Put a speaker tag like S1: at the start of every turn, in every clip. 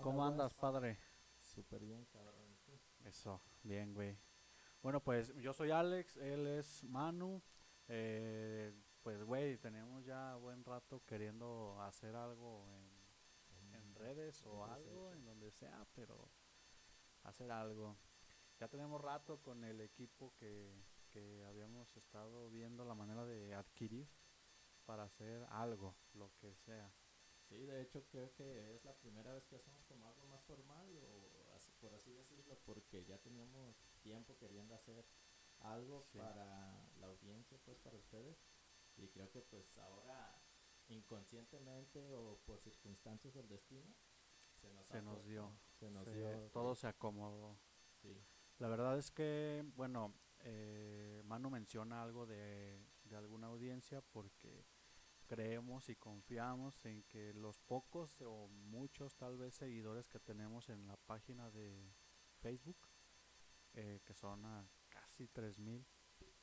S1: ¿Cómo andas, padre?
S2: Súper bien, cabrón.
S1: Eso, bien, güey. Bueno, pues yo soy Alex, él es Manu. Eh, pues, güey, tenemos ya buen rato queriendo hacer algo en, en redes o algo, en donde sea, pero hacer algo. Ya tenemos rato con el equipo que, que habíamos estado viendo la manera de adquirir para hacer algo, lo que sea.
S2: Sí, de hecho creo que es la primera vez que hacemos como algo más formal, o así- por así decirlo, porque ya teníamos tiempo queriendo hacer algo
S1: Sí.
S2: para la audiencia, pues para ustedes. Y creo que pues ahora, inconscientemente o por circunstancias del destino, se nos,
S1: Se nos dio.
S2: Se nos
S1: Se-
S2: dio.
S1: todo se acomodó.
S2: Sí,
S1: La verdad es que, bueno, eh, Manu menciona algo de, de alguna audiencia porque creemos y confiamos en que los pocos o muchos tal vez seguidores que tenemos en la página de Facebook, eh, que son a casi 3000,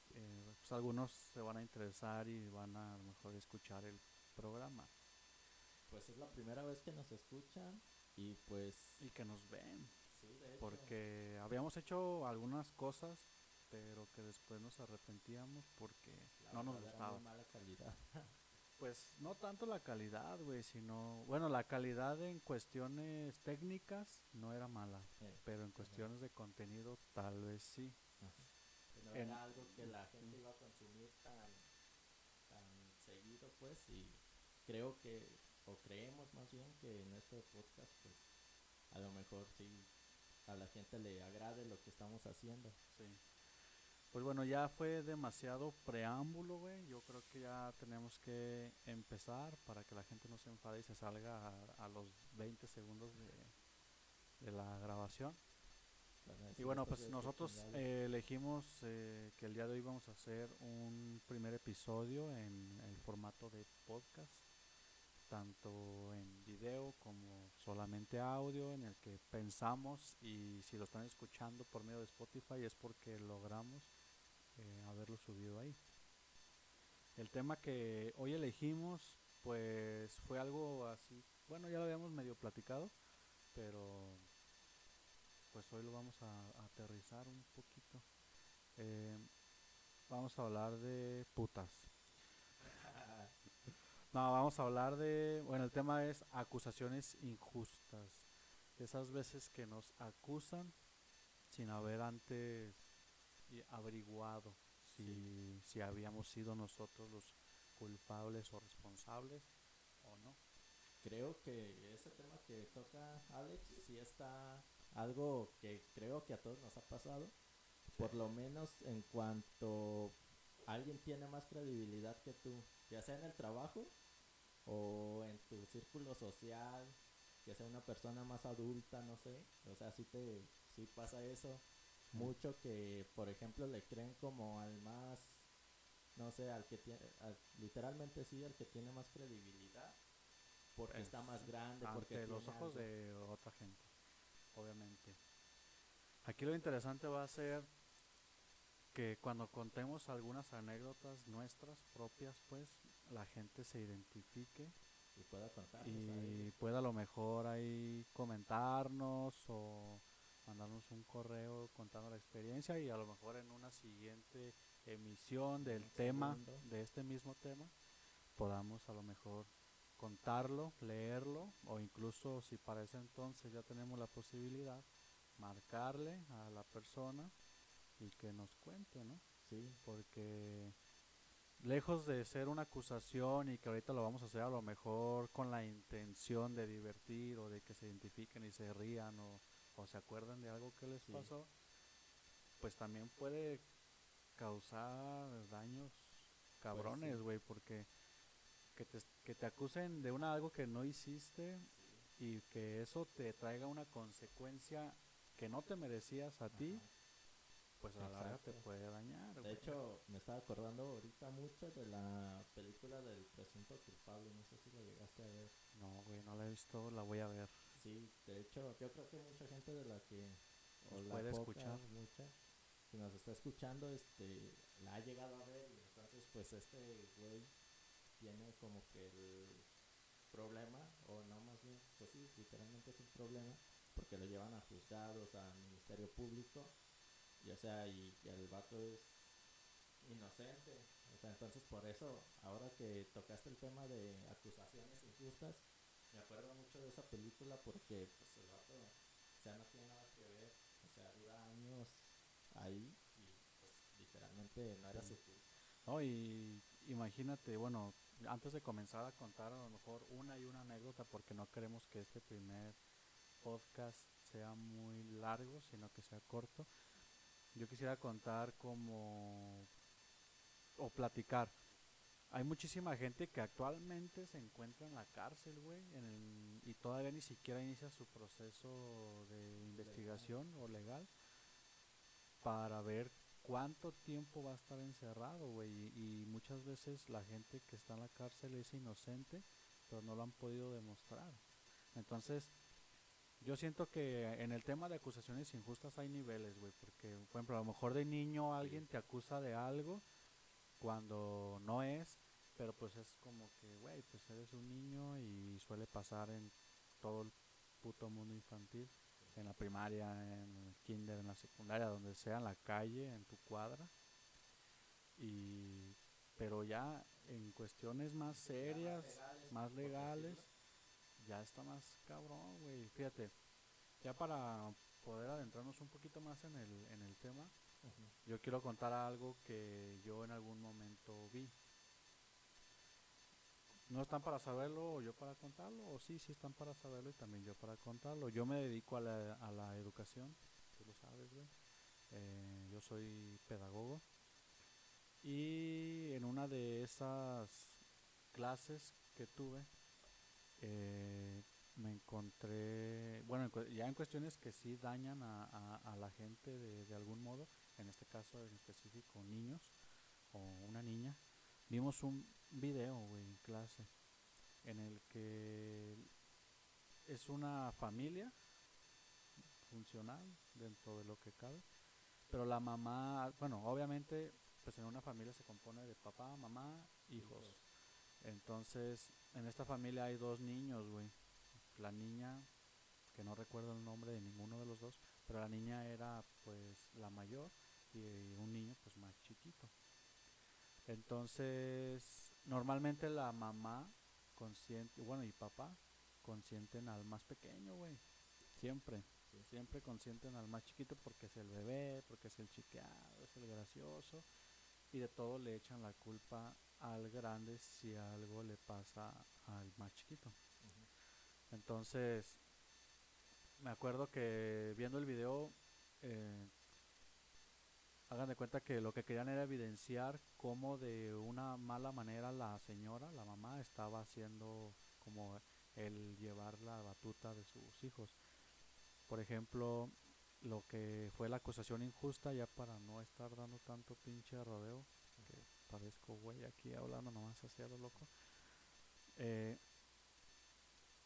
S1: eh, pues algunos se van a interesar y van a, a lo mejor escuchar el programa
S2: pues es la primera vez que nos escuchan y pues...
S1: y que nos ven.
S2: Sí, de hecho.
S1: porque habíamos hecho algunas cosas pero que después nos arrepentíamos porque
S2: la
S1: no nos
S2: era
S1: gustaba.
S2: muy mala calidad.
S1: Pues no tanto la calidad, güey, sino, bueno, la calidad en cuestiones técnicas no era mala, pero en cuestiones de contenido tal vez sí.
S2: Ajá. Que no
S1: En-
S2: era algo que la gente iba a consumir tan, tan seguido, pues, y creo que, o creemos más bien que en este podcast, pues, a lo mejor sí a la gente le agrade lo que estamos haciendo.
S1: Sí. Pues bueno, ya fue demasiado preámbulo, güey. Yo creo que ya tenemos que empezar para que la gente no se enfade y se salga a, a los 20 segundos de, de la grabación. Y bueno,
S2: "Estos
S1: pues nosotros
S2: chingados".
S1: eh, elegimos eh, que el día de hoy vamos a hacer un primer episodio en el formato de podcast, tanto en video como solamente audio, en el que pensamos y si lo están escuchando por medio de Spotify es porque logramos eh, haberlo subido ahí. El tema que hoy elegimos pues fue algo así, bueno ya lo habíamos medio platicado, pero pues hoy lo vamos a, a aterrizar un poquito. Eh, vamos a hablar de putas. No, vamos a hablar de, bueno, el tema es acusaciones injustas. Esas veces que nos acusan sin haber antes averiguado si, si habíamos sido nosotros los culpables o responsables o no.
S2: Creo que ese tema que toca Alex sí está algo que creo que a todos nos ha pasado. Por lo menos en cuanto alguien tiene más credibilidad que tú, ya sea en el trabajo o en tu círculo social, que sea una persona más adulta, no sé. O sea, sí te sí pasa eso mucho que, por ejemplo, le creen como al más no sé, al que tiene al- literalmente sí, al que tiene más credibilidad porque
S1: Pues,
S2: está más grande, porque
S1: ante los
S2: tiene
S1: ojos
S2: algo.
S1: de otra gente, obviamente. Aquí lo interesante va a ser que cuando contemos algunas anécdotas nuestras propias, pues la gente se identifique
S2: y pueda contar.
S1: y pueda a lo mejor ahí comentarnos o mandarnos un correo contando la experiencia y a lo mejor en una siguiente emisión del
S2: Un
S1: tema,
S2: segundo.
S1: de este mismo tema, podamos a lo mejor contarlo, leerlo o incluso si para ese entonces ya tenemos la posibilidad, marcarle a la persona y que nos cuente, ¿no?
S2: Sí,
S1: porque lejos de ser una acusación y que ahorita lo vamos a hacer a lo mejor con la intención de divertir o de que se identifiquen y se rían o, o se acuerden de algo que les
S2: Sí.
S1: pasó, pues también puede causar daños cabrones,
S2: sí.
S1: güey, porque que te, que te acusen de una algo que no hiciste y que eso te traiga una consecuencia que no te merecías a ti, pues a la larga te puede dañar.
S2: De hecho, me estaba acordando ahorita mucho de la película del presunto culpable, no sé si la llegaste a ver.
S1: No, güey, no la he visto, la voy a ver.
S2: Sí, de hecho, yo creo que mucha gente de la que o
S1: Nos
S2: la
S1: puede
S2: poca,
S1: escuchar.
S2: mucha que nos está escuchando, este, la ha llegado a ver y entonces, pues, este güey tiene como que el, problema, o no más bien, pues sí, literalmente es un problema, porque lo llevan a juzgados, al Ministerio Público, y o sea, y, el vato es inocente. O sea, entonces por eso, ahora que tocaste el tema de acusaciones injustas, me acuerdo mucho de esa película porque pues el vato, sea, no tiene nada que ver, o sea, dura años ahí y pues literalmente no era su culpa.
S1: No, y imagínate, bueno, antes de comenzar a contar a lo mejor una y una anécdota, porque no queremos que este primer podcast sea muy largo, sino que sea corto. Yo quisiera contar como o platicar. Hay muchísima gente que actualmente se encuentra en la cárcel, güey, y todavía ni siquiera inicia su proceso de investigación o legal para ver cuánto tiempo va a estar encerrado, güey. Y, muchas veces la gente que está en la cárcel es inocente, pero no lo han podido demostrar. Entonces, yo siento que en el tema de acusaciones injustas hay niveles, güey. Porque, por ejemplo, a lo mejor de niño alguien te acusa de algo cuando no es, pero pues es como que, güey, pues eres un niño y suele pasar en todo el puto mundo infantil en la primaria, en el kinder, en la secundaria, donde sea, en la calle, en tu cuadra. Y pero ya en cuestiones más serias, más legales, ya está más cabrón, güey. Fíjate, ya para poder adentrarnos un poquito más en el, en el tema, yo quiero contar algo que yo en algún momento vi no están para saberlo o yo para contarlo, o sí, sí están para saberlo y también yo para contarlo. Yo me dedico a la, a la educación, tú lo sabes, güey. Eh, yo soy pedagogo. Y en una de esas clases que tuve, eh, me encontré, bueno, ya en cuestiones que sí dañan a, a, la gente de, de, algún modo, en este caso en específico niños o una niña, vimos un video, güey, en clase, en el que es una familia funcional dentro de lo que cabe, pero la mamá, bueno, obviamente, pues en una familia se compone de papá, mamá, hijos. Entonces, en esta familia hay dos niños, güey. La niña, que no recuerdo el nombre de ninguno de los dos, pero la niña era pues la mayor y un niño pues más chiquito. Entonces, normalmente la mamá consciente, bueno, y papá consienten al más pequeño, güey. Siempre. Siempre consienten al más chiquito porque es el bebé, porque es el chiqueado, es el gracioso. Y de todo le echan la culpa al grande si algo le pasa al más chiquito. Entonces, me acuerdo que viendo el video, eh, hagan de cuenta que lo que querían era evidenciar cómo de una mala manera la señora, la mamá, estaba haciendo como el llevar la batuta de sus hijos. Por ejemplo, lo que fue la acusación injusta, ya para no estar dando tanto pinche rodeo, que parezco güey aquí hablando nomás hacia lo loco. Eh,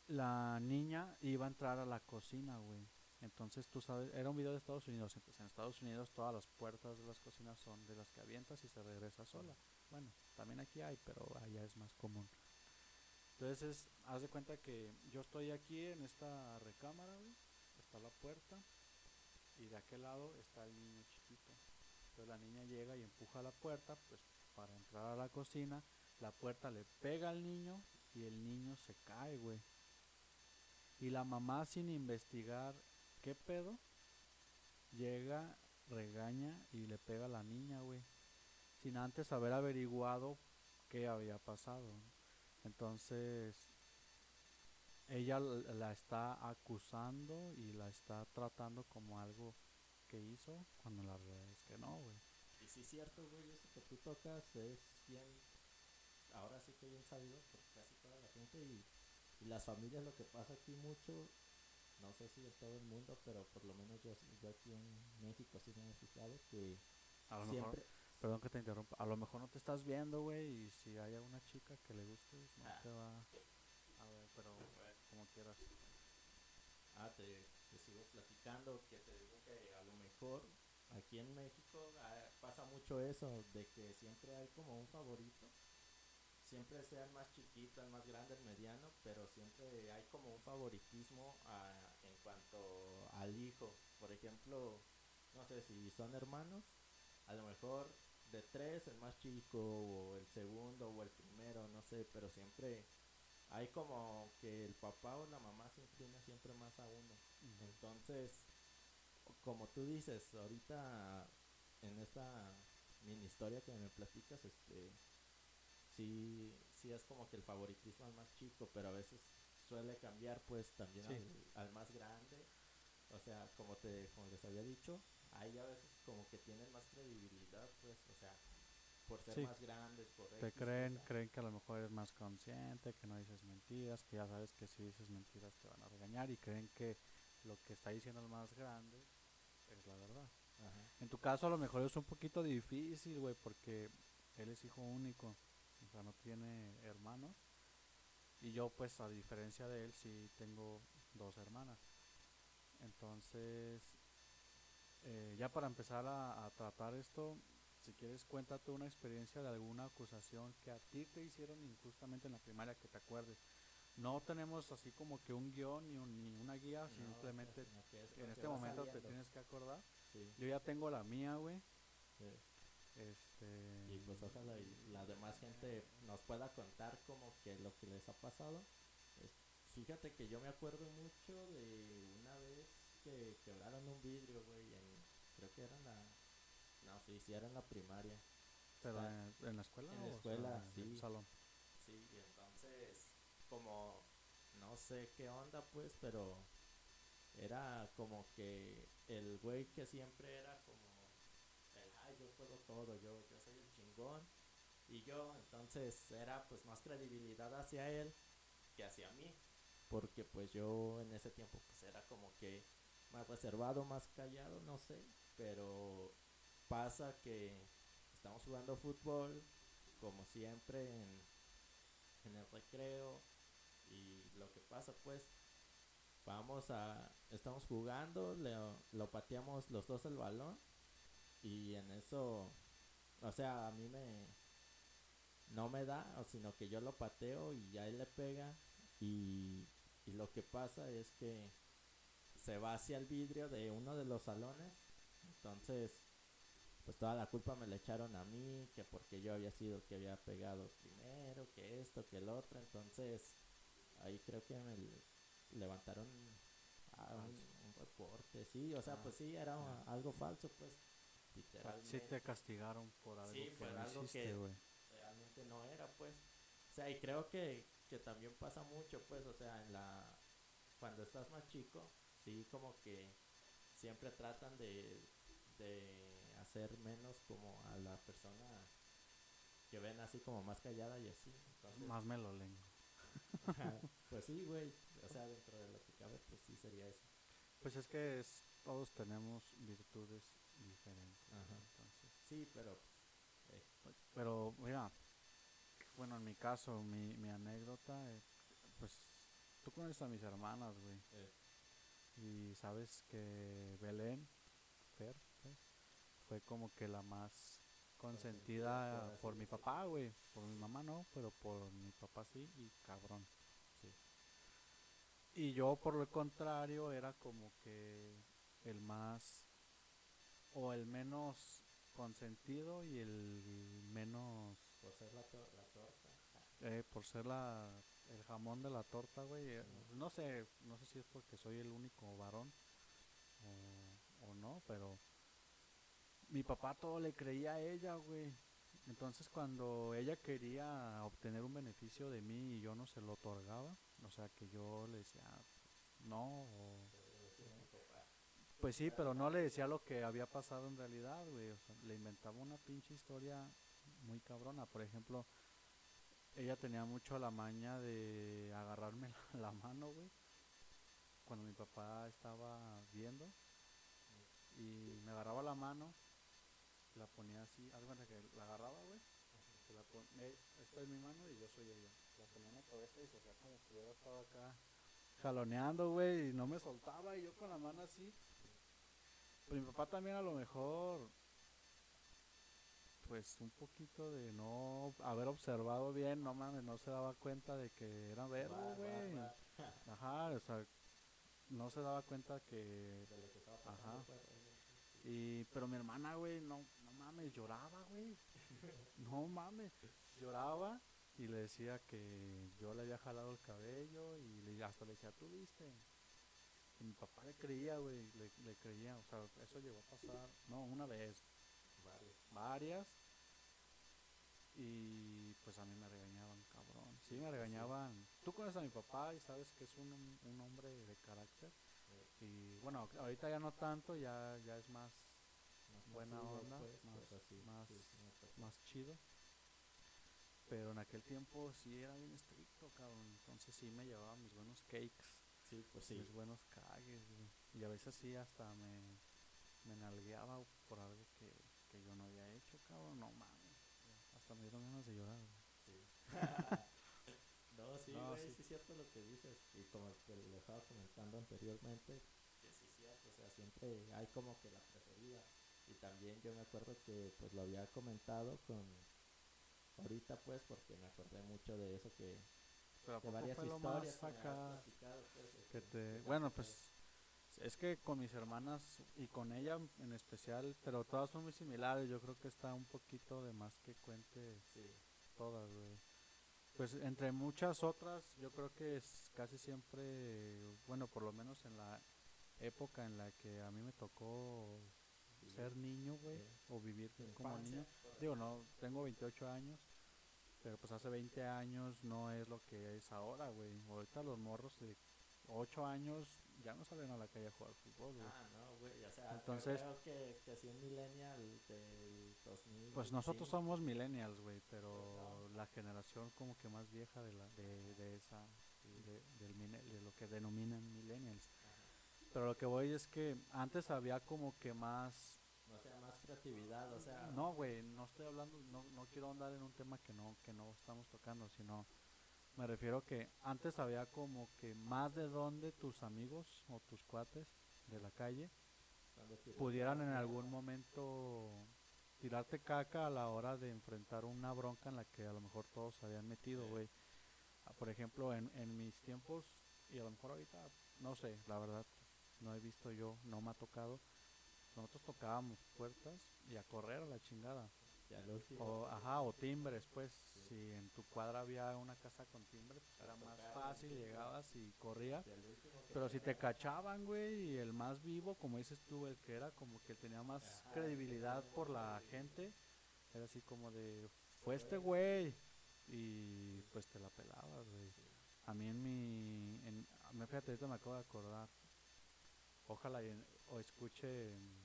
S1: la niña iba a entrar a la cocina, güey entonces tú sabes, era un video de Estados Unidos, entonces en Estados Unidos todas las puertas de las cocinas son de las que avientas y se regresa sola. Bueno, también aquí hay, pero allá es más común. Entonces, haz de cuenta que yo estoy aquí en esta recámara, está la puerta y de aquel lado está el niño chiquito. Entonces la niña llega y empuja la puerta, pues para entrar a la cocina, la puerta le pega al niño y el niño se cae, güey. Y la mamá sin investigar ¿qué pedo? Llega, regaña y le pega a la niña, güey. Sin antes haber averiguado qué había pasado. Entonces, ella la está acusando y la está tratando como algo que hizo, cuando la realidad es que no, güey.
S2: Y sí es cierto, güey, eso que tú tocas es bien, ahora sí que bien sabido por casi toda la gente y, y las familias lo que pasa aquí mucho no sé si de todo el mundo, pero por lo menos yo, yo aquí en México sí me he fijado que
S1: a lo siempre... Mejor, perdón que te interrumpa, a lo mejor no te estás viendo, güey, y si hay alguna chica que le guste, no ah. te va a ver, pero como quieras.
S2: Ah, te, te, sigo platicando, que te digo que a lo mejor aquí en México ah, pasa mucho eso, de que siempre hay como un favorito siempre sea el más chiquito, el más grande, el mediano, pero siempre hay como un favoritismo a, en cuanto al hijo. Por ejemplo, no sé si son hermanos, a lo mejor de tres el más chico o el segundo o el primero, no sé, pero siempre hay como que el papá o la mamá se inclina siempre más a uno. Entonces, como tú dices, ahorita en esta mini historia que me platicas, este, sí, sí es como que el favoritismo al más chico, pero a veces suele cambiar pues también al, más grande. O sea, como te, como les había dicho, hay a veces como que tienen más credibilidad, pues, o sea, por ser más grandes, por
S1: Te creen, creen que a lo mejor eres más consciente, que no dices mentiras, que ya sabes que si dices mentiras te van a regañar y creen que lo que está diciendo el más grande es la verdad. En tu caso a lo mejor es un poquito difícil, güey, porque él es hijo único, sea, no tiene hermanos. Y yo pues a diferencia de él sí tengo dos hermanas. Entonces, eh, ya para empezar a, tratar esto, si quieres cuéntate una experiencia de alguna acusación que a ti te hicieron injustamente en la primaria que te acuerdes. No tenemos así como que un guion ni, ni una guía, simplemente en este momento te tienes que acordar. Yo ya tengo la mía, güey.
S2: Este... Y pues ojalá y la demás gente nos pueda contar como que lo que les ha pasado. fíjate que yo me acuerdo mucho de una vez que quebraron un vidrio, güey, en, creo que era en la, no, sí, sí era en la primaria.
S1: ¿Pero en, la escuela?
S2: En la escuela, sí.
S1: En el salón.
S2: Sí, y entonces, como, no sé qué onda, pues, pero era como que el güey que siempre era como yo puedo todo, yo, yo soy el chingón. Y yo, entonces, era pues más credibilidad hacia él que hacia mí. Porque pues yo en ese tiempo pues era como que más reservado, más callado, no sé, pero pasa que estamos jugando fútbol, como siempre, en, en el recreo, y lo que pasa pues, vamos a, estamos jugando, le, lo pateamos los dos el balón, y en eso, o sea, a mí me, no me da, sino que yo lo pateo y ya él le pega, y, y lo que pasa es que se va hacia el vidrio de uno de los salones. Entonces, pues toda la culpa me la echaron a mí, que porque yo había sido el que había pegado primero, que esto, que el otro. Entonces, ahí creo que me levantaron un, reporte, sí, o sea, pues sí, era algo falso, pues,
S1: literalmente. Sí te castigaron por algo que
S2: realmente no era, pues. O sea, y creo que, que también pasa mucho, pues, o sea, en la cuando estás más chico, sí como que siempre tratan de, de hacer menos como a la persona que ven así como más callada y así.
S1: más me lo lengo.
S2: pues sí, güey. O sea, dentro de lo que cabe, pues sí sería eso.
S1: Pues es que es, todos tenemos virtudes diferentes.
S2: Sí, pero...
S1: Eh. Pero mira, bueno, en mi caso, mi, mi anécdota, eh, pues tú conoces a mis hermanas, güey. Eh. Y sabes que Belén, Fer, fue como que la más consentida por mi papá, güey. Por mi mamá no, pero por mi papá sí, y cabrón. Sí. Y yo, por lo contrario, era como que el más o el menos consentido y el menos
S2: por ser la, torta
S1: eh, por ser la el jamón de la torta, güey. Eh, no sé, no sé si es porque soy el único varón o, no, pero mi papá todo le creía a ella, güey. Entonces cuando ella quería obtener un beneficio de mí y yo no se lo otorgaba, o sea que yo le decía no, pues sí, pero no le decía lo que había pasado en realidad, güey. O sea, le inventaba una pinche historia muy cabrona. Por ejemplo, ella tenía mucho la maña de agarrarme la, mano, güey. Cuando mi papá estaba viendo. Y me agarraba la mano, la ponía así, algo que la agarraba, güey. Eh, esta es mi mano y yo soy ella. La ponía en la cabeza y se hacía como que hubiera estado acá jaloneando, güey, y no me soltaba. Y yo con la mano así. Pero mi papá también a lo mejor pues un poquito de no haber observado bien, no mames, no se daba cuenta de que era
S2: bar,
S1: güey. Ajá, o sea, no se daba cuenta que
S2: De lo que estaba pasando
S1: Ajá.
S2: sí.
S1: y pero mi hermana, güey, no no mames, lloraba, güey. No mames, lloraba y le decía que yo le había jalado el cabello y le, hasta le decía, "¿Tú viste?" Y mi papá le creía, güey, le, le creía, o sea, eso llegó a pasar, no, una vez, varias y pues a mí me regañaban, cabrón. Sí, me regañaban. Tú conoces a mi papá y sabes que es un, un hombre de carácter. Y bueno, ahorita ya no tanto, ya, ya es más,
S2: más
S1: Buena onda,
S2: pues,
S1: más- más-
S2: sí,
S1: más chido. Pero en aquel tiempo sí era bien estricto, cabrón. Entonces sí me llevaba mis buenos cakes,
S2: Sí, pues sí.
S1: mis buenos cagues, güey. Y a veces sí hasta me, me nalgueaba por algo que, que yo no había hecho, cabrón. No mames. Hasta me dieron ganas de llorar, güey.
S2: Sí. no, sí,
S1: No,
S2: güey,
S1: sí.
S2: sí. es cierto lo que dices. Y como te lo estaba comentando anteriormente, que sí es cierto, o sea, siempre hay como que la preferida. Y también yo me acuerdo que pues lo había comentado con ahorita pues porque me acordé mucho de eso que
S1: Pero ¿a
S2: de varias
S1: fue lo
S2: historias
S1: más acá
S2: pues,
S1: que te... Bueno, pues es que con mis hermanas y con ella en especial, pero todas son muy similares. Yo creo que está un poquito de más que cuente
S2: sí,
S1: todas, güey. Pues entre muchas otras, yo creo que es casi siempre, bueno, por lo menos en la época en la que a mí me tocó ser niño, güey,
S2: Sí.
S1: o vivir como
S2: infancia,
S1: niño. Digo, no, tengo 28 años, pero pues hace 20 años no es lo que es ahora, güey. Ahorita los morros de 8 años ya no salen a la calle a jugar fútbol, güey.
S2: Ah, no, güey, o sea,
S1: Entonces-
S2: yo creo que, que si un millennial del 2000
S1: Pues nosotros somos millennials, güey, pero
S2: Pues no.
S1: la generación como que más vieja de la de, de esa de, del de lo que denominan millennials. Pero lo que voy es que antes había como que más
S2: creatividad, o sea,
S1: no, güey, no estoy hablando no, no quiero andar en un tema que no que no estamos tocando, sino me refiero que antes había como que más de donde tus amigos o tus cuates de la calle pudieran en algún momento tirarte caca a la hora de enfrentar una bronca en la que a lo mejor todos se habían metido, güey. Ah, Por ejemplo, en, en mis tiempos, y a lo mejor ahorita, no sé, la verdad, no he visto yo, no me ha tocado. Nosotros tocábamos puertas y a correr a la chingada.
S2: Ya.
S1: O, ajá, o timbres, pues.
S2: Sí.
S1: Si en tu cuadra había una casa con timbre, pues era más fácil, llegabas y corrías. Pero si te cachaban, güey, y el más vivo, como dices tú, el que era como que tenía más
S2: Ajá,
S1: credibilidad por la gente, era así como de, fue este güey, y pues te la pelabas, güey. A mí en mi, en, fíjate, ahorita me acabo de acordar, ojalá y en- o escuchen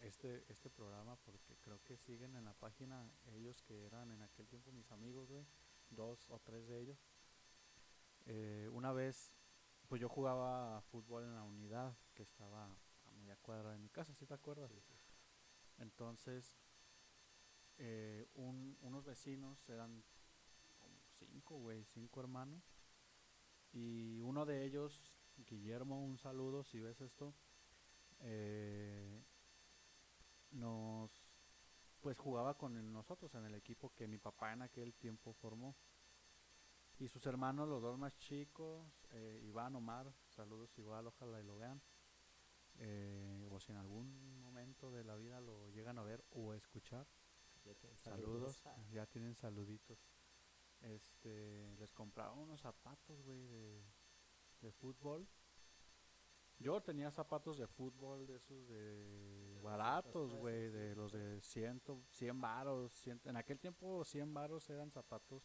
S1: este, este programa, porque creo que siguen en la página ellos que eran en aquel tiempo mis amigos, güey, dos o tres de ellos. Eh, una vez, pues yo jugaba fútbol en la unidad que estaba a media cuadra de mi casa, ¿sí te acuerdas?
S2: Sí, sí.
S1: Entonces, eh, un- unos vecinos eran como cinco, güey, cinco hermanos. Y uno de ellos, Guillermo, un saludo si ves esto, eh, nos, pues jugaba con nosotros en el equipo que mi papá en aquel tiempo formó. Y sus hermanos, los dos más chicos, eh, Iván, Omar, saludos igual, ojalá y lo vean. Eh, o si en algún momento de la vida lo llegan a ver o escuchar,
S2: Ya tienen
S1: saludos, ya tienen saluditos. Este, les compraron unos zapatos, güey, de, de fútbol. Yo tenía zapatos de fútbol de esos de baratos, güey, de los de 100, 100 varos. 100 en aquel tiempo 100 varos eran zapatos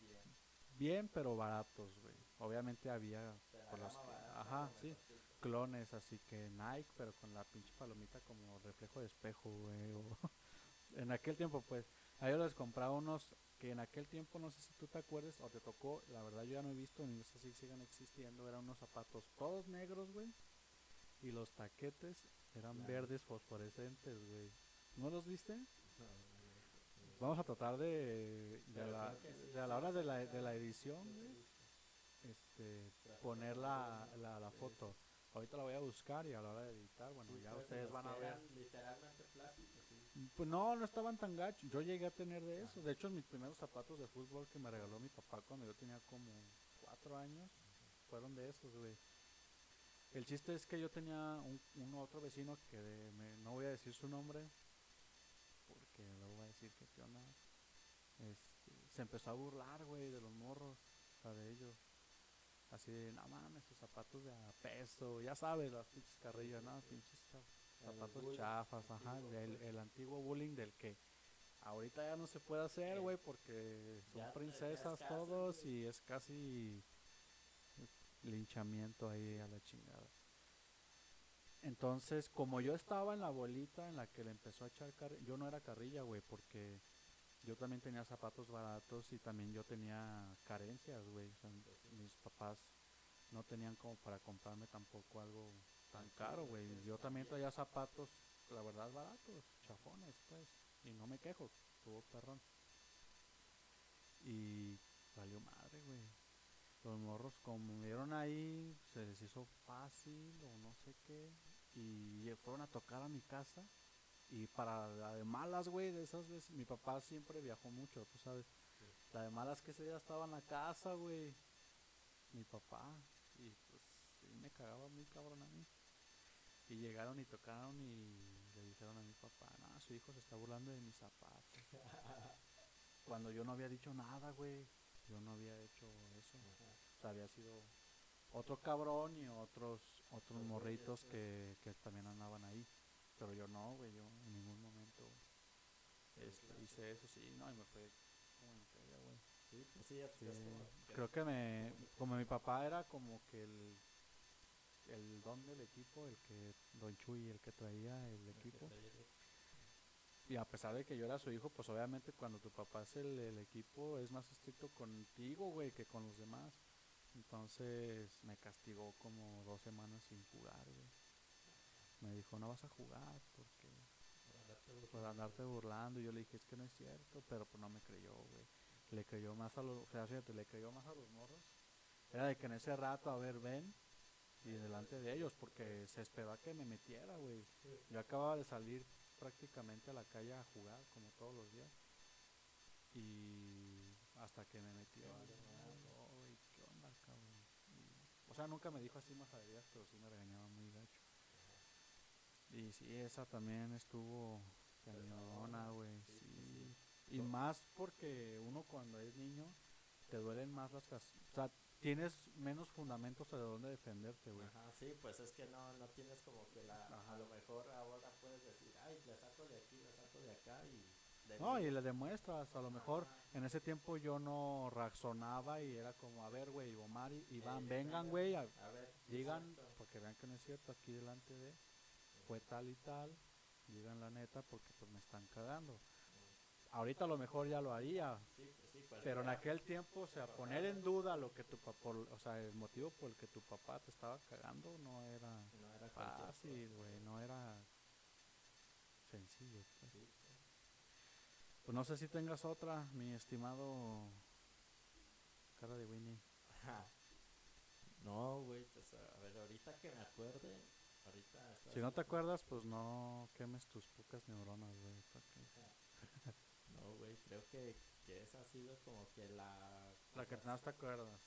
S2: bien.
S1: bien, pero baratos, güey. Obviamente había por
S2: barata,
S1: ajá, sí, clones, así que Nike, pero con la pinche palomita como reflejo de espejo, güey. en aquel tiempo, pues, a ellos les compraba unos que en aquel tiempo, no sé si tú te acuerdas o te tocó, la verdad yo ya no he visto, ni sé si sigan existiendo, eran unos zapatos todos negros, güey. Y los taquetes eran verdes fosforescentes, güey. ¿No los viste?
S2: No.
S1: Vamos a tratar de, de,
S2: Pero
S1: la, de a la hora de la, de la edición, güey, este, poner la, la, foto. Ahorita la voy a buscar y a la hora de editar, bueno,
S2: Sí,
S1: ya ustedes van a ver.
S2: literalmente plásticos, sí.
S1: Pues no, no estaban tan gachos. Yo llegué a tener de eso. De hecho, mis primeros zapatos de fútbol que me regaló mi papá cuando yo tenía como cuatro años fueron de esos, güey. El chiste es que yo tenía un, un otro vecino que de- me- no voy a decir su nombre porque luego va a decir que qué onda. Este, se empezó a burlar, güey, de los morros, o sea, de ellos. Así de, no mames, sus zapatos de a peso, ya sabes, las pinches carrillas, no, pinches
S2: El
S1: zapatos
S2: bullying
S1: chafas, ajá,
S2: antiguo,
S1: el, el antiguo bullying del que ahorita ya no se puede hacer, güey, porque son
S2: Ya- ya es
S1: princesas
S2: casi,
S1: todos y es casi linchamiento ahí a la chingada. Entonces, como yo estaba en la bolita en la que le empezó a echar carrilla, yo no era carrilla, güey, porque yo también tenía zapatos baratos y también yo tenía carencias, güey. Mis papás no tenían como para comprarme tampoco algo tan caro, güey. Yo también traía zapatos, la verdad, baratos, chafones, pues. Y no me quejo, tuvo perrón. Y valió madre, güey. Los morros, como vieron ahí, se les hizo fácil o no sé qué. Y fueron a tocar a mi casa. Y para la de malas, güey, de esas veces, mi papá siempre viajó mucho, tú sabes.
S2: Sí.
S1: La de malas que ese día estaba en la casa, güey. Mi papá. Y pues me cagaba muy cabrón a mí. Y llegaron y tocaron y le dijeron a mi papá, no, su hijo se está burlando de mis zapatos. Cuando yo no había dicho nada, güey. Yo no había hecho eso. O sea, había sido otro cabrón y otros otros
S2: Los
S1: morritos que, que también andaban ahí. Pero yo no, güey, yo en ningún momento este, hice eso, sí, no, y me fue como en feria, güey.
S2: Sí, pues sí,
S1: Sí, creo que me, como mi papá era como que el, el don del equipo, el que, Don Chuy, el que traía el equipo.
S2: el-
S1: Y a pesar de que yo era su hijo, pues obviamente cuando tu papá es el, equipo es más estricto contigo, güey, que con los demás. Entonces me castigó como dos semanas sin jugar, güey. Me dijo, no vas a jugar porque
S2: por andarte burlando.
S1: Y yo le dije, es que no es cierto, pero pues no me creyó, güey. Le creyó más a los, o sea, fíjate, le creyó más a los morros. Era de que en ese rato, a ver, ven, y delante de ellos, porque se esperó a que me metiera, güey. Yo acababa de salir prácticamente a la calle a jugar, como todos los días. Y hasta que me metió, o sea, nunca me dijo así majaderías, pero sí me regañaba muy gacho. Y sí, esa también estuvo cañona, güey,
S2: Sí,
S1: sí.
S2: sí.
S1: Y más porque uno cuando es niño te duelen más las cas- O sea, tienes menos fundamentos de dónde defenderte, güey.
S2: Ajá, sí, pues es que no, no tienes como que la,
S1: Ajá.
S2: a lo mejor ahora puedes decir, ay, le saco de aquí, le saco de acá y... de
S1: No,
S2: mí".
S1: y le demuestras, a lo mejor
S2: Ajá.
S1: en ese tiempo yo no razonaba y era como, a ver, güey, Omar y Iván,
S2: Eh,
S1: vengan,
S2: venga,
S1: güey, a-
S2: A ver,
S1: digan,
S2: cierto.
S1: porque vean que no es cierto, aquí delante de, fue tal y tal, digan la neta porque pues me están cagando. Ahorita a lo mejor ya lo haría,
S2: Sí, pues sí, pues
S1: pero en aquel tiempo, o sea, poner en duda lo que tu papá, o sea, el motivo por el que tu papá te estaba cagando no era
S2: no era cualquier
S1: fácil, güey, no era sencillo. pues.
S2: Sí,
S1: Pues no sé si tengas otra, mi estimado cara de Winnie.
S2: No, güey, pues a ver, ahorita que me acuerde, ahorita...
S1: Si no te acuerdas, pues no quemes tus pocas neuronas, güey. pa' que-
S2: creo que, que esa ha sido como que la...
S1: La que más te acuerdas.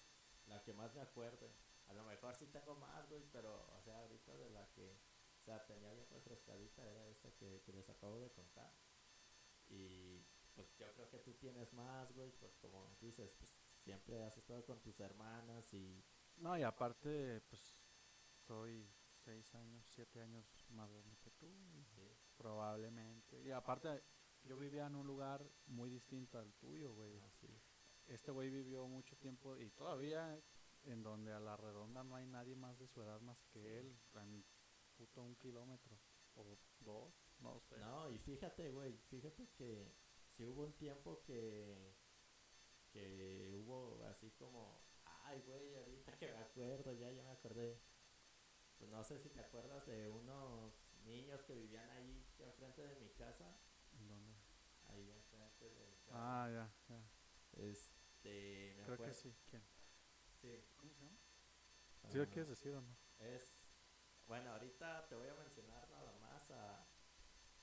S2: la que más me acuerde. A lo mejor sí tengo más, güey, pero, o sea, ahorita de la que, o sea, tenía bien refrescadita era esta que, que les acabo de contar. Y, pues, yo creo que tú tienes más, güey, pues, como dices, pues, siempre has estado con tus hermanas y,
S1: No, y aparte, pues soy seis años, siete años más grande que tú,
S2: sí,
S1: probablemente. Y aparte, yo vivía en un lugar muy distinto al tuyo, güey.
S2: no, sí,
S1: Este güey vivió mucho tiempo y todavía en donde a la redonda no hay nadie más de su edad más que él, en puto un kilómetro o dos, no sé.
S2: No, y fíjate, güey, fíjate que si hubo un tiempo que que hubo así como, ay, güey, ahorita que me acuerdo, ya ya me acordé. Pues no sé si te acuerdas de unos niños que vivían ahí enfrente de mi casa,
S1: ¿En dónde?
S2: ahí enfrente de mi casa.
S1: Ah, ya, ya.
S2: Este, me
S1: Creo que
S2: acuerdo.
S1: sí. ¿Quién?
S2: Sí.
S1: ¿Cómo se llama? ¿Sí lo
S2: ah,
S1: quieres decir o no?
S2: Es, bueno, ahorita te voy a mencionar nada más a,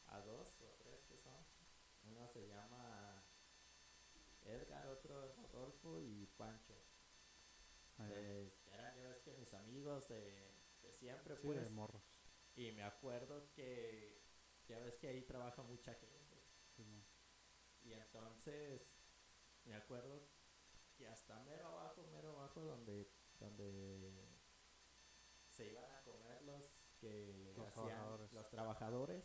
S2: a dos o tres que Uno se llama Edgar, otro Rodolfo y Pancho.
S1: Va.
S2: Eh, eran, ya ves que mis amigos de, de siempre,
S1: Sí,
S2: pues.
S1: de morros.
S2: Y me acuerdo que ya ves que ahí trabaja mucha gente.
S1: Simón.
S2: Y entonces me acuerdo que hasta mero abajo, mero abajo donde donde se iban a comer los que
S1: Los
S2: hacían
S1: trabajadores.
S2: los trabajadores.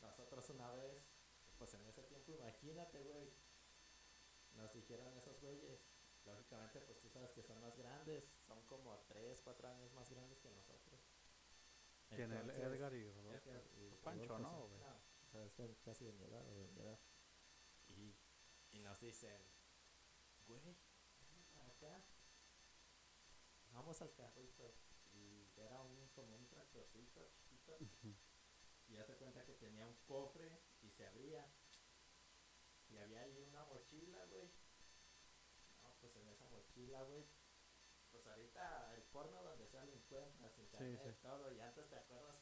S2: Nosotros una vez, pues en ese tiempo imagínate, güey. Nos dijeron esos güeyes. Lógicamente, pues tú sabes que son más grandes. Son como 3, 4 años más grandes que nosotros.
S1: ¿Quién? El Edgar y Rodolfo.
S2: Edgar y
S1: Pancho, ¿no, güey?
S2: No, o sea, están casi de mi edad de mi edad. Y, nos dicen, güey, para acá. Vamos al carrito. Y era un, como un tractorcito chiquito. Y hace cuenta que tenía un cofre y se abría. Y había ahí una mochila, güey. No, pues en esa mochila, güey. Pues ahorita el porno donde sea lo encuentras, internet,
S1: sí.
S2: todo. Y antes te acuerdas,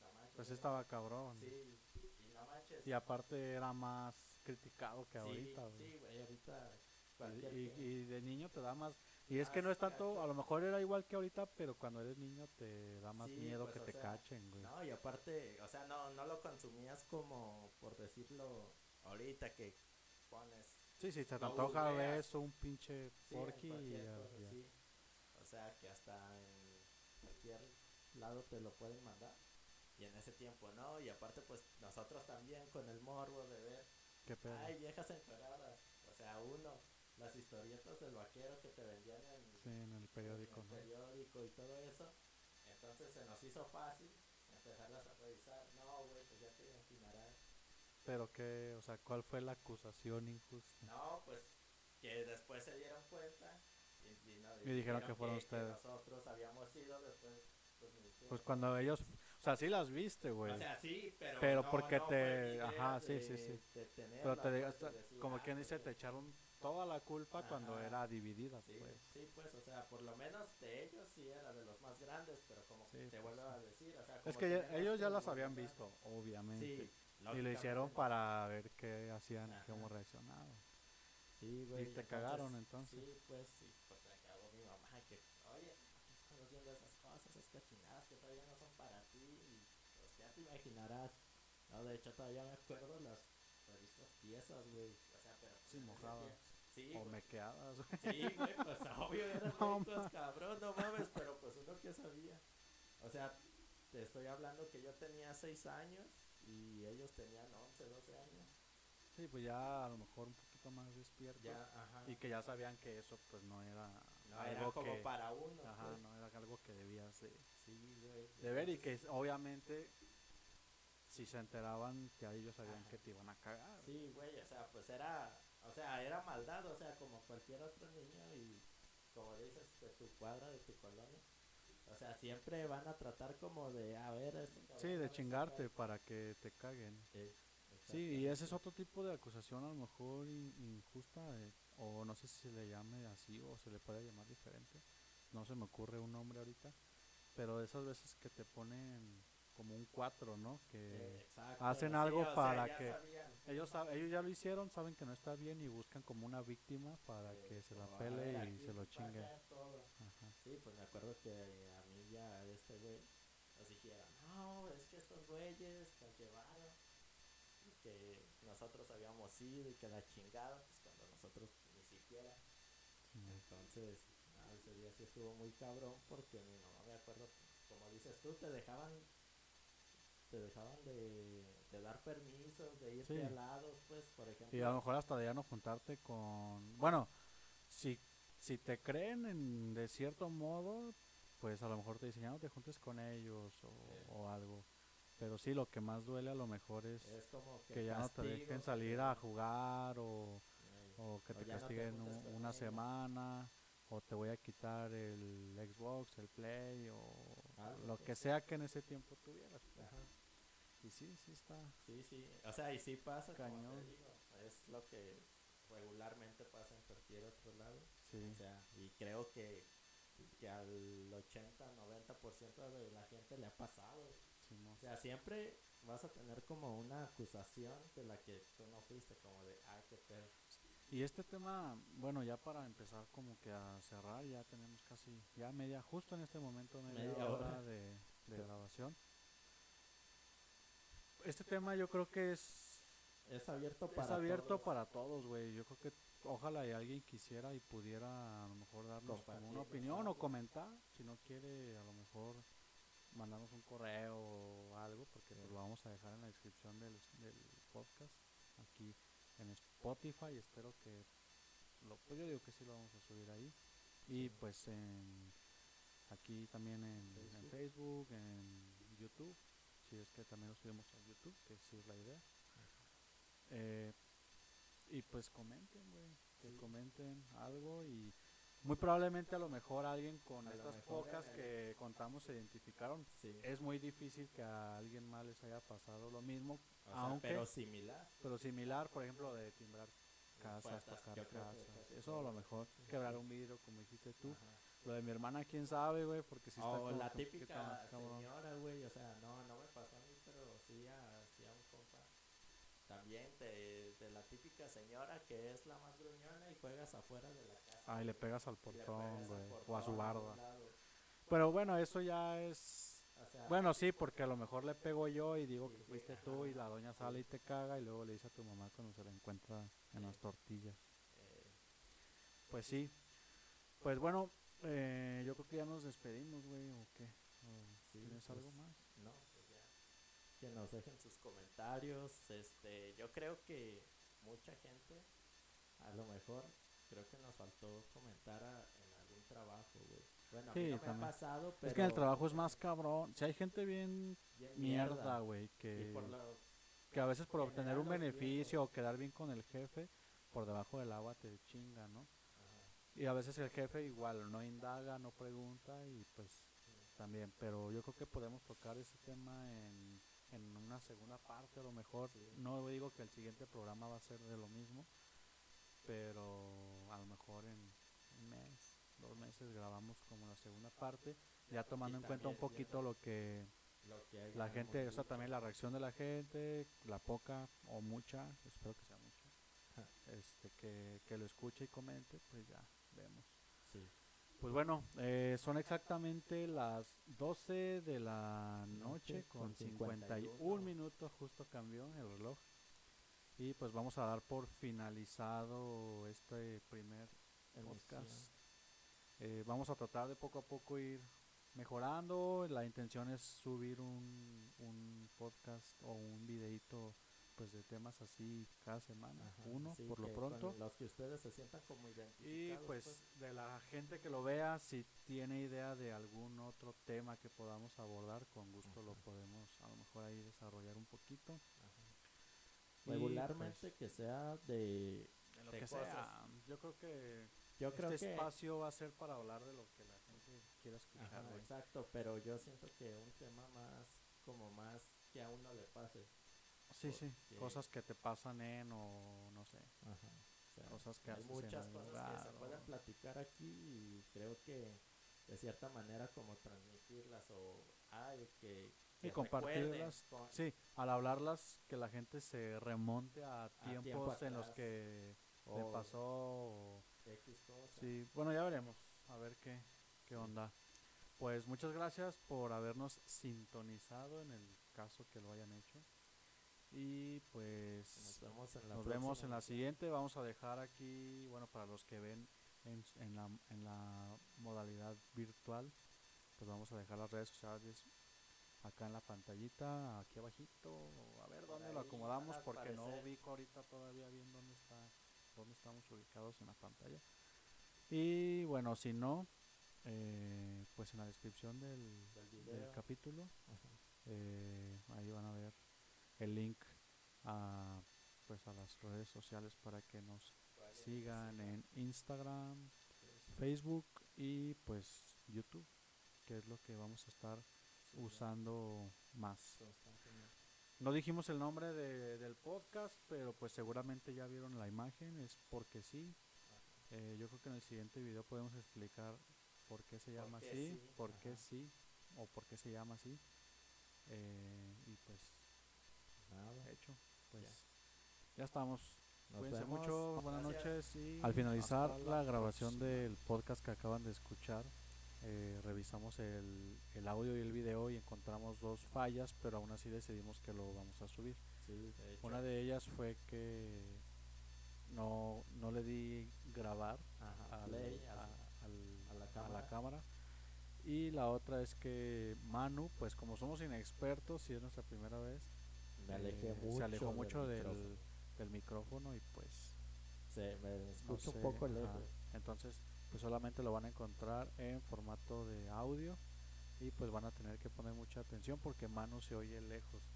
S2: no manches.
S1: Pues estaba cabrón.
S2: Sí, y no manches.
S1: Y aparte era más criticado que
S2: sí,
S1: ahorita, güey.
S2: Sí, güey, ahorita
S1: Y- y,
S2: que-
S1: y de niño te da más. Y es que
S2: Ah,
S1: no es tanto, a lo mejor era igual que ahorita, pero cuando eres niño te da más
S2: Sí,
S1: miedo
S2: pues,
S1: que te
S2: sea,
S1: cachen, güey.
S2: No, y aparte, o sea, no, no lo consumías como, por decirlo, ahorita que pones
S1: Sí, sí, te
S2: lo
S1: antoja ves un pinche porky y ya,
S2: cosa,
S1: ya.
S2: O sea, que hasta en cualquier lado te lo pueden mandar. Y en ese tiempo no, y aparte pues nosotros también con el morbo de ver,
S1: Qué pedo.
S2: ay, viejas encueradas. O sea, uno, las historietas del vaquero que te vendían en,
S1: Sí, en el periódico,
S2: en
S1: ¿no?
S2: el periódico y todo eso. Entonces se nos hizo fácil empezarlas a revisar. No, güey, pues ya te imaginarás.
S1: Pero que, o sea, ¿cuál fue la acusación injusta?
S2: No, pues que después se dieron cuenta y, y no-
S1: Y dijeron que fueron ustedes.
S2: nosotros habíamos ido después. Pues, dijeron.
S1: Pues cuando ellos, sea, sí las viste, güey.
S2: O sea, sí, pero.
S1: Pero
S2: no-
S1: porque
S2: no
S1: te- ajá, sí,
S2: de-
S1: sí, sí. pero te
S2: decir,
S1: como
S2: ah,
S1: quien dice, te echaron toda la culpa cuando
S2: Ajá.
S1: era dividida,
S2: Sí,
S1: pues.
S2: sí, pues, o sea, por lo menos de ellos sí era de los más grandes, pero como
S1: Sí,
S2: te
S1: pues,
S2: vuelvo a decir, o sea,
S1: Es
S2: como
S1: que ya- ellos ya
S2: que
S1: las habían
S2: volver-
S1: visto, obviamente.
S2: Sí,
S1: y lo hicieron para ver qué hacían,
S2: Ajá.
S1: cómo reaccionaban.
S2: Sí, güey.
S1: Y te cagaron, entonces.
S2: Sí, pues, sí, pues me cagó mi mamá que, oye, ¿por qué estamos viendo esas cosas, esas cochinadas que todavía no son para ti? Y pues ya te imaginarás. No, de hecho todavía me acuerdo las revistas piezas, güey. O sea, pero...
S1: Sí, mojadas.
S2: Sí,
S1: O
S2: pues,
S1: mequeadas, güey.
S2: Sí, güey, pues obvio, eran
S1: No
S2: ricos, cabrón, no mames, pero pues uno que sabía. O sea, te estoy hablando que yo tenía 6 años y ellos tenían 11, 12 años.
S1: Sí, pues ya a lo mejor un poquito más despiertos.
S2: Ya, ajá.
S1: Y que ya sabían que eso pues no era
S2: no,
S1: algo
S2: era como
S1: que...
S2: para uno.
S1: Ajá,
S2: pues.
S1: no era algo que debías de,
S2: Sí, güey.
S1: de ver y que obviamente si se enteraban ya ellos sabían
S2: Ajá.
S1: que te iban a cagar.
S2: Sí, güey, o sea, pues era, o sea, era maldad, o sea, como cualquier otro niño y como dices, de tu cuadra, de tu colonia. O sea, siempre van a tratar como de, a ver, este cabrón
S1: Sí, de chingarte para que te caguen.
S2: Sí,
S1: Sí, y ese es otro tipo de acusación a lo mejor in- injusta, eh, o no sé si se le llame así o se le puede llamar diferente. No se me ocurre un nombre ahorita, pero de esas veces que te ponen como un cuatro, ¿no? Que
S2: exacto,
S1: hacen
S2: sí,
S1: algo
S2: sea,
S1: para
S2: ya
S1: que
S2: sabían.
S1: ellos, sab- ellos ya lo hicieron, saben que no está bien y buscan como una víctima para que se la pele y
S2: aquí
S1: se lo chingue. Ajá.
S2: Sí, pues me acuerdo que a mí ya este güey nos dijeron, no, es que estos güeyes nos llevaron y que nosotros habíamos ido y que la chingada, pues cuando nosotros ni siquiera.
S1: Sí.
S2: Entonces, no, ese día sí estuvo muy cabrón porque mi mamá me acuerdo, como dices tú, te dejaban te dejaban de, de dar permisos, de irte
S1: Sí.
S2: a lados, pues, por ejemplo.
S1: Y a lo mejor hasta de ya no juntarte con... Bueno, si, si te creen en, de cierto modo, pues a lo mejor te dicen, ya no te juntes con ellos o,
S2: Sí.
S1: o algo. Pero sí, lo que más duele a lo mejor es
S2: es como que,
S1: que ya no te dejen salir a jugar o, que
S2: O
S1: te
S2: ya no te
S1: castiguen una
S2: ellos.
S1: semana o te voy a quitar el Xbox, el Play o
S2: Algo,
S1: lo que sea que en ese tiempo tuvieras. pues.
S2: Ajá.
S1: Y sí, sí está.
S2: Sí, sí, o sea, y sí pasa, como
S1: Cañón.
S2: te digo, es lo que regularmente pasa en cualquier otro lado.
S1: Sí.
S2: O sea, y creo que, que al 80, 90% de la gente le ha pasado.
S1: sí.
S2: O sea, siempre vas a tener como una acusación de la que tú no fuiste, como de, ah, qué pedo.
S1: Y este tema, bueno, ya para empezar como que a cerrar, ya tenemos casi, ya media, justo en este momento, media,
S2: Media
S1: hora,
S2: hora.
S1: de, grabación. Este tema yo creo que es,
S2: Es abierto para
S1: es abierto
S2: todos.
S1: para todos, güey. Yo creo que ojalá y alguien quisiera y pudiera a lo mejor darnos como una opinión o comentar. Si no quiere, a lo mejor mandarnos un correo o algo, porque pues lo vamos a dejar en la descripción del, del podcast aquí en Spotify. Espero que lo, pues yo digo que sí lo vamos a subir ahí. Y pues en aquí también en en
S2: Facebook.
S1: Facebook, en YouTube, si es que también lo subimos a YouTube, que sí es la idea. Eh, y pues comenten, güey, que
S2: Sí.
S1: comenten algo y muy probablemente a lo mejor alguien con
S2: A
S1: estas
S2: mejor
S1: pocas que contamos se identificaron.
S2: Sí.
S1: Es muy difícil que a alguien más les haya pasado lo mismo,
S2: O sea,
S1: aunque
S2: pero similar.
S1: pero similar, por ejemplo, de timbrar casas,
S2: que
S1: casas. Eso a lo mejor quebrar un vidrio, como dijiste tú.
S2: Ajá.
S1: Lo de mi hermana, quién sabe, güey, porque si está
S2: o la típica señora, güey, o sea, no, no me pasó a mí, pero sí a, sí a un compa. También de, de la típica señora que es la más gruñona y juegas afuera de la casa.
S1: Le pegas al
S2: y le
S1: portón,
S2: pegas al
S1: güey, o a
S2: portón,
S1: su barda. Pero bueno, eso ya es
S2: O sea,
S1: Bueno, sí, porque a lo mejor le pego yo y digo que fuiste
S2: ajá,
S1: tú y la doña sale y te caga y luego le dice a tu mamá cuando se la encuentra en las tortillas.
S2: eh,
S1: Pues sí. Pues bueno, eh, yo creo que ya nos despedimos, güey, ¿o qué? ¿O
S2: Sí,
S1: ¿Tienes algo
S2: pues,
S1: más?
S2: No. Que nos dejen sus comentarios. Este, yo creo que mucha gente, a lo mejor, creo que nos faltó comentar a- en algún trabajo, güey. Bueno, a mí
S1: Sí,
S2: no me ha pasado, pero
S1: Es que el trabajo es más cabrón. Si hay gente bien
S2: bien
S1: mierda, güey, que,
S2: por lo-
S1: que a veces por
S2: en
S1: obtener un beneficio o quedar bien con el jefe, por debajo del agua te chinga, ¿no?
S2: ajá,
S1: Y a veces el jefe igual no indaga, no pregunta y pues
S2: sí.
S1: también, pero yo creo que podemos tocar ese tema en, en una segunda parte a lo mejor.
S2: Sí.
S1: No digo que el siguiente programa va a ser de lo mismo, pero a lo mejor en un mes, dos meses grabamos como la segunda parte, ya tomando en cuenta un poquito lo que
S2: Lo que
S1: la gente, o sea, también la reacción de la gente, la poca o mucha, espero que sea mucha, este que, que lo escuche y comente, pues ya vemos.
S2: Sí.
S1: Pues bueno, eh, son exactamente las 12 de la noche con
S2: con
S1: 51
S2: 51.
S1: minutos, justo cambió el reloj. Y pues vamos a dar por finalizado este primer podcast. Eh, vamos a tratar de poco a poco ir mejorando. La intención es subir un, un podcast o un videito pues de temas así cada semana,
S2: Ajá,
S1: uno
S2: sí,
S1: por lo pronto.
S2: Los que ustedes se sientan como
S1: Y
S2: identificados.
S1: pues de la gente que lo vea, si tiene idea de algún otro tema que podamos abordar, con gusto lo podemos a lo mejor ahí desarrollar un poquito.
S2: Regularmente
S1: pues,
S2: que sea de...
S1: de lo
S2: de
S1: que
S2: cosas.
S1: sea. Yo creo que
S2: Yo creo
S1: este espacio va a ser para hablar de lo que la gente quiera escuchar.
S2: Ajá, exacto, pero yo siento que un tema más, como más que a uno le pase.
S1: Sí, sí, cosas que te pasan en o no sé.
S2: Ajá. O sea,
S1: Cosas que
S2: hay
S1: haces
S2: muchas cosas que se pueden platicar aquí y creo que de cierta manera como transmitirlas o ay, que,
S1: Y
S2: que
S1: compartirlas.
S2: recuerden con-
S1: Sí, al hablarlas que la gente se remonte a tiempos
S2: tiempo
S1: en los que le
S2: o
S1: pasó o-
S2: X cosa.
S1: Sí, bueno, ya veremos. A ver qué, qué
S2: Sí.
S1: onda. Pues muchas gracias por habernos sintonizado en el caso que lo hayan hecho. Y pues
S2: Nos vemos en la
S1: nos vemos
S2: próxima
S1: en la
S2: emisión.
S1: siguiente. Vamos a dejar aquí, bueno, para los que ven en, en, la, en la modalidad virtual, pues vamos a dejar las redes sociales acá en la pantallita, aquí abajito. A ver dónde
S2: ahí
S1: lo acomodamos porque no ubico ahorita todavía bien dónde está, dónde estamos ubicados en la pantalla. Y bueno, si no, eh, pues en la descripción del,
S2: Del
S1: del
S2: video.
S1: capítulo, eh, ahí van a ver el link a pues a las redes sociales para que nos sigan en Instagram,
S2: Facebook,
S1: y pues YouTube, que es lo que vamos a estar usando más. No dijimos el nombre de- del podcast, pero pues seguramente ya vieron la imagen, es porque sí. Eh, yo creo que en el siguiente video podemos explicar por qué se
S2: ¿Por
S1: llama
S2: qué
S1: así,
S2: sí?
S1: por qué sí o por qué se llama así. Eh, y pues
S2: Nada.
S1: hecho, pues
S2: Ya.
S1: ya, estamos.
S2: Nos
S1: Cuídense
S2: vemos.
S1: mucho, buenas
S2: Gracias.
S1: noches y al finalizar
S2: la
S1: la, grabación
S2: próxima.
S1: del podcast que acaban de escuchar, eh, revisamos el, el audio y el video y encontramos dos fallas, pero aún así decidimos que lo vamos a subir.
S2: Sí, de hecho.
S1: Una de ellas fue que no, no le di grabar
S2: Ajá,
S1: al-
S2: play,
S1: a,
S2: a-
S1: al-
S2: a la
S1: a
S2: cámara.
S1: cámara. Y la otra es que Manu, pues como somos inexpertos y es nuestra primera vez,
S2: me alejé
S1: eh,
S2: mucho.
S1: se alejó mucho del,
S2: micrófono.
S1: del micrófono y pues
S2: Se me
S1: no
S2: escucho
S1: sé,
S2: un poco
S1: ajá.
S2: lejos.
S1: Entonces, pues solamente lo van a encontrar en formato de audio y pues van a tener que poner mucha atención porque Manu se oye lejos.